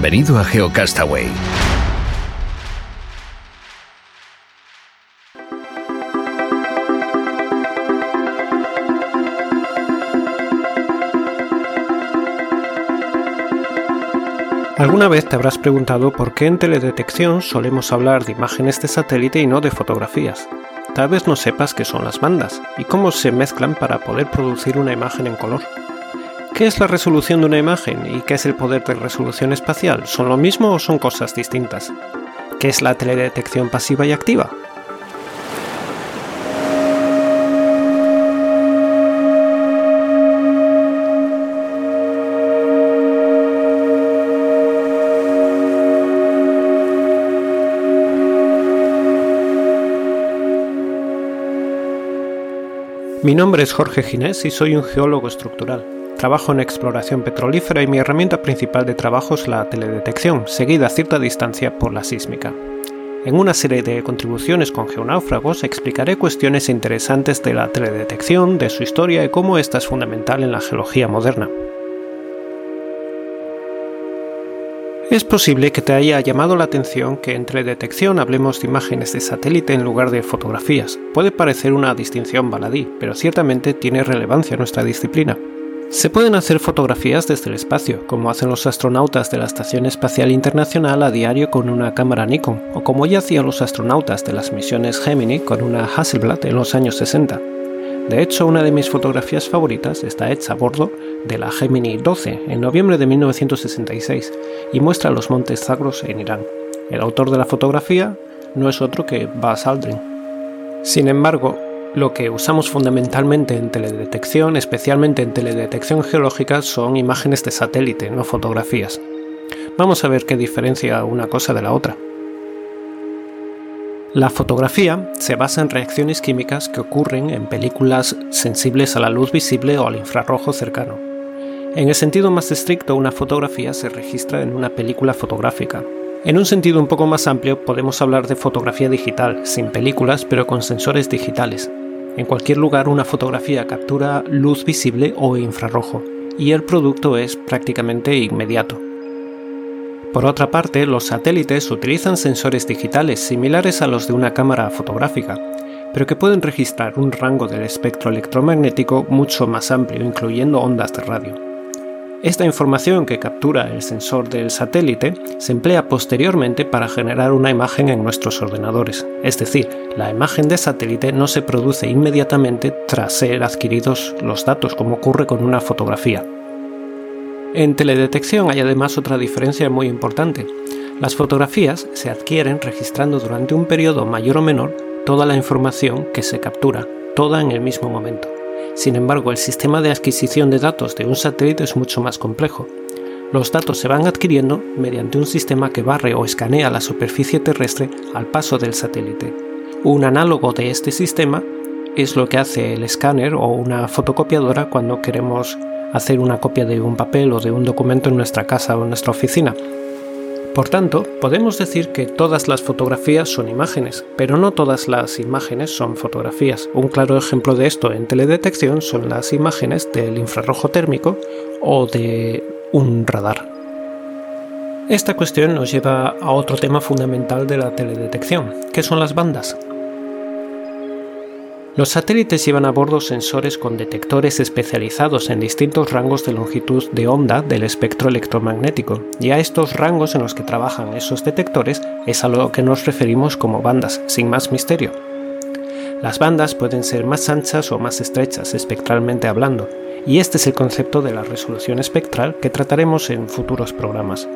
Bienvenido a GeoCastaway. ¿Alguna vez te habrás preguntado por qué en teledetección solemos hablar de imágenes de satélite y no de fotografías? Tal vez no sepas qué son las bandas y cómo se mezclan para poder producir una imagen en color. ¿Qué es la resolución de una imagen y qué es el poder de resolución espacial? ¿Son lo mismo o son cosas distintas? ¿Qué es la teledetección pasiva y activa? Mi nombre es Jorge Ginés y soy un geólogo estructural. Trabajo en exploración petrolífera y mi herramienta principal de trabajo es la teledetección, seguida a cierta distancia por la sísmica. En una serie de contribuciones con geonáufragos explicaré cuestiones interesantes de la teledetección, de su historia y cómo esta es fundamental en la geología moderna. Es posible que te haya llamado la atención que en teledetección hablemos de imágenes de satélite en lugar de fotografías. Puede parecer una distinción baladí, pero ciertamente tiene relevancia en nuestra disciplina. Se pueden hacer fotografías desde el espacio, como hacen los astronautas de la Estación Espacial Internacional a diario con una cámara Nikon, o como ya hacían los astronautas de las misiones Gemini con una Hasselblad en los años 60. De hecho, una de mis fotografías favoritas está hecha a bordo de la Gemini 12 en noviembre de 1966 y muestra los montes Zagros en Irán. El autor de la fotografía no es otro que Buzz Aldrin. Sin embargo, lo que usamos fundamentalmente en teledetección, especialmente en teledetección geológica, son imágenes de satélite, no fotografías. Vamos a ver qué diferencia una cosa de la otra. La fotografía se basa en reacciones químicas que ocurren en películas sensibles a la luz visible o al infrarrojo cercano. En el sentido más estricto, una fotografía se registra en una película fotográfica. En un sentido un poco más amplio, podemos hablar de fotografía digital, sin películas pero con sensores digitales. En cualquier lugar una fotografía captura luz visible o infrarrojo, y el producto es prácticamente inmediato. Por otra parte, los satélites utilizan sensores digitales similares a los de una cámara fotográfica, pero que pueden registrar un rango del espectro electromagnético mucho más amplio, incluyendo ondas de radio. Esta información que captura el sensor del satélite se emplea posteriormente para generar una imagen en nuestros ordenadores, es decir, la imagen de satélite no se produce inmediatamente tras ser adquiridos los datos como ocurre con una fotografía. En teledetección hay además otra diferencia muy importante. Las fotografías se adquieren registrando durante un periodo mayor o menor toda la información que se captura, toda en el mismo momento. Sin embargo, el sistema de adquisición de datos de un satélite es mucho más complejo. Los datos se van adquiriendo mediante un sistema que barre o escanea la superficie terrestre al paso del satélite. Un análogo de este sistema es lo que hace el escáner o una fotocopiadora cuando queremos hacer una copia de un papel o de un documento en nuestra casa o en nuestra oficina. Por tanto, podemos decir que todas las fotografías son imágenes, pero no todas las imágenes son fotografías. Un claro ejemplo de esto en teledetección son las imágenes del infrarrojo térmico o de un radar. Esta cuestión nos lleva a otro tema fundamental de la teledetección, que son las bandas. Los satélites llevan a bordo sensores con detectores especializados en distintos rangos de longitud de onda del espectro electromagnético, y a estos rangos en los que trabajan esos detectores es a lo que nos referimos como bandas, sin más misterio. Las bandas pueden ser más anchas o más estrechas espectralmente hablando, y este es el concepto de la resolución espectral que trataremos en futuros programas.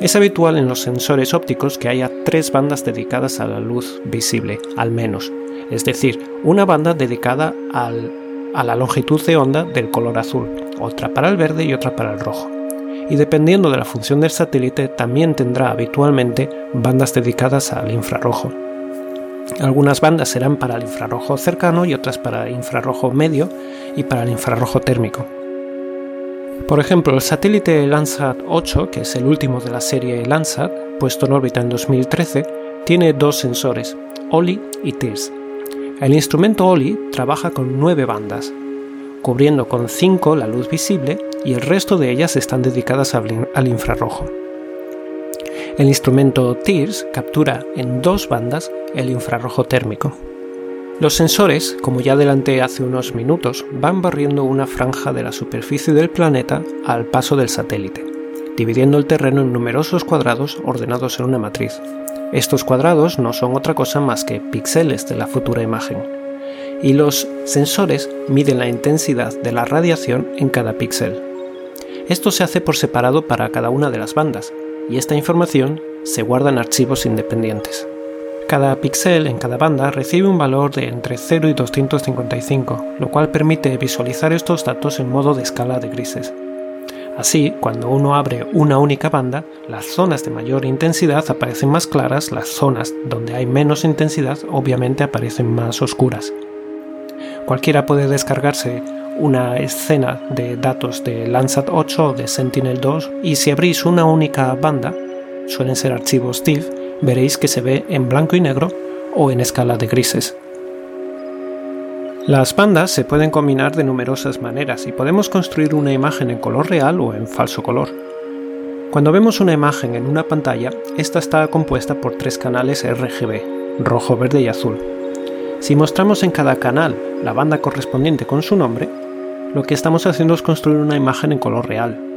Es habitual en los sensores ópticos que haya tres bandas dedicadas a la luz visible, al menos, es decir, una banda dedicada a la longitud de onda del color azul, otra para el verde y otra para el rojo. Y dependiendo de la función del satélite, también tendrá habitualmente bandas dedicadas al infrarrojo. Algunas bandas serán para el infrarrojo cercano y otras para el infrarrojo medio y para el infrarrojo térmico. Por ejemplo, el satélite Landsat 8, que es el último de la serie Landsat, puesto en órbita en 2013, tiene dos sensores, OLI y TIRS. El instrumento OLI trabaja con nueve bandas, cubriendo con cinco la luz visible y el resto de ellas están dedicadas al infrarrojo. El instrumento TIRS captura en dos bandas el infrarrojo térmico. Los sensores, como ya adelanté hace unos minutos, van barriendo una franja de la superficie del planeta al paso del satélite, dividiendo el terreno en numerosos cuadrados ordenados en una matriz. Estos cuadrados no son otra cosa más que píxeles de la futura imagen. Y los sensores miden la intensidad de la radiación en cada píxel. Esto se hace por separado para cada una de las bandas, y esta información se guarda en archivos independientes. Cada píxel en cada banda recibe un valor de entre 0 y 255, lo cual permite visualizar estos datos en modo de escala de grises. Así, cuando uno abre una única banda, las zonas de mayor intensidad aparecen más claras, las zonas donde hay menos intensidad obviamente aparecen más oscuras. Cualquiera puede descargarse una escena de datos de Landsat 8 o de Sentinel-2 y si abrís una única banda, suelen ser archivos TIFF, veréis que se ve en blanco y negro o en escala de grises. Las bandas se pueden combinar de numerosas maneras y podemos construir una imagen en color real o en falso color. Cuando vemos una imagen en una pantalla, esta está compuesta por tres canales RGB, rojo, verde y azul. Si mostramos en cada canal la banda correspondiente con su nombre, lo que estamos haciendo es construir una imagen en color real.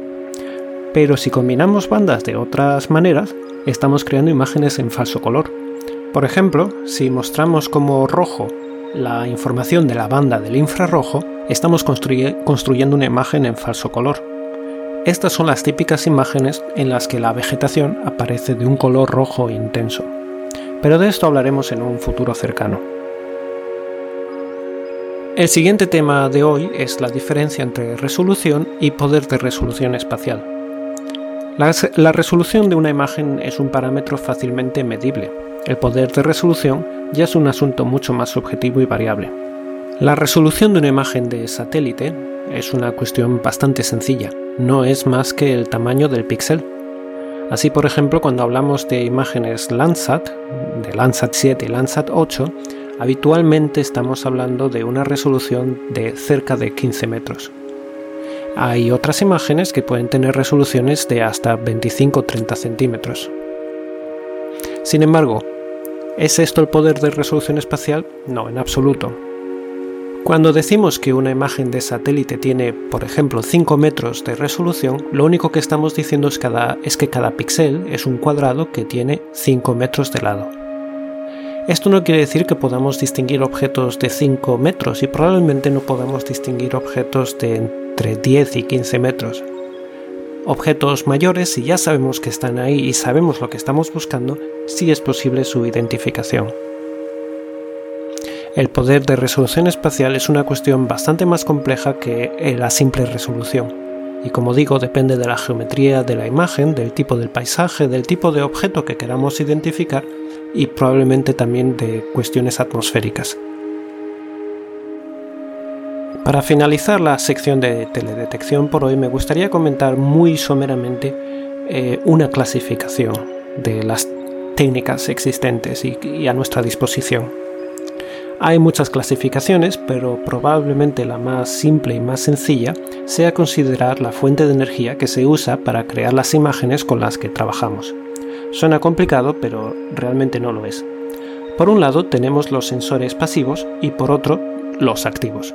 Pero si combinamos bandas de otras maneras, estamos creando imágenes en falso color. Por ejemplo, si mostramos como rojo la información de la banda del infrarrojo, estamos construyendo una imagen en falso color. Estas son las típicas imágenes en las que la vegetación aparece de un color rojo intenso. Pero de esto hablaremos en un futuro cercano. El siguiente tema de hoy es la diferencia entre resolución y poder de resolución espacial. La, resolución de una imagen es un parámetro fácilmente medible. El poder de resolución ya es un asunto mucho más subjetivo y variable. La resolución de una imagen de satélite es una cuestión bastante sencilla, no es más que el tamaño del píxel. Así, por ejemplo, cuando hablamos de imágenes Landsat, de Landsat 7 y Landsat 8, habitualmente estamos hablando de una resolución de cerca de 15 metros. Hay otras imágenes que pueden tener resoluciones de hasta 25-30 centímetros. Sin embargo, ¿es esto el poder de resolución espacial? No, en absoluto. Cuando decimos que una imagen de satélite tiene, por ejemplo, 5 metros de resolución, lo único que estamos diciendo es, es que cada píxel es un cuadrado que tiene 5 metros de lado. Esto no quiere decir que podamos distinguir objetos de 5 metros y probablemente no podamos distinguir objetos de entre 10 y 15 metros. Objetos mayores, si ya sabemos que están ahí y sabemos lo que estamos buscando, sí es posible su identificación. El poder de resolución espacial es una cuestión bastante más compleja que la simple resolución, y como digo, depende de la geometría de la imagen, del tipo del paisaje, del tipo de objeto que queramos identificar y probablemente también de cuestiones atmosféricas. Para finalizar la sección de teledetección por hoy me gustaría comentar muy someramente eh, una clasificación de las técnicas existentes y, a nuestra disposición. Hay muchas clasificaciones, pero probablemente la más simple y más sencilla sea considerar la fuente de energía que se usa para crear las imágenes con las que trabajamos. Suena complicado, pero realmente no lo es. Por un lado tenemos los sensores pasivos y por otro los activos.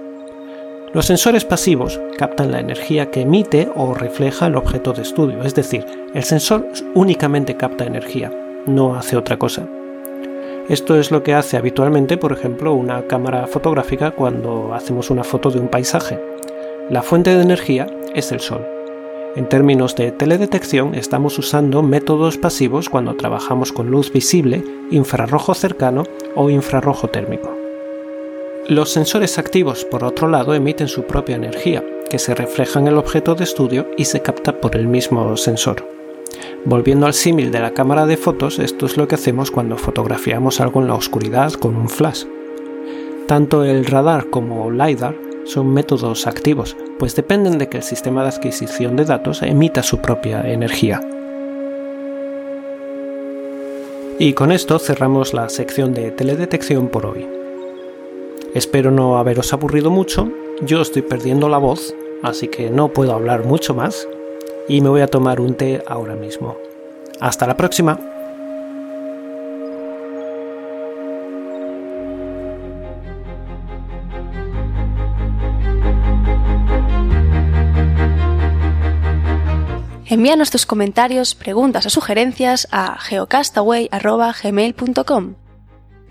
Los sensores pasivos captan la energía que emite o refleja el objeto de estudio, es decir, el sensor únicamente capta energía, no hace otra cosa. Esto es lo que hace habitualmente, por ejemplo, una cámara fotográfica cuando hacemos una foto de un paisaje. La fuente de energía es el sol. En términos de teledetección, estamos usando métodos pasivos cuando trabajamos con luz visible, infrarrojo cercano o infrarrojo térmico. Los sensores activos, por otro lado, emiten su propia energía, que se refleja en el objeto de estudio y se capta por el mismo sensor. Volviendo al símil de la cámara de fotos, esto es lo que hacemos cuando fotografiamos algo en la oscuridad con un flash. Tanto el radar como LiDAR son métodos activos, pues dependen de que el sistema de adquisición de datos emita su propia energía. Y con esto cerramos la sección de teledetección por hoy. Espero no haberos aburrido mucho, yo estoy perdiendo la voz, así que no puedo hablar mucho más, y me voy a tomar un té ahora mismo. Hasta la próxima. Envíanos tus comentarios, preguntas o sugerencias a geocastaway.gmail.com.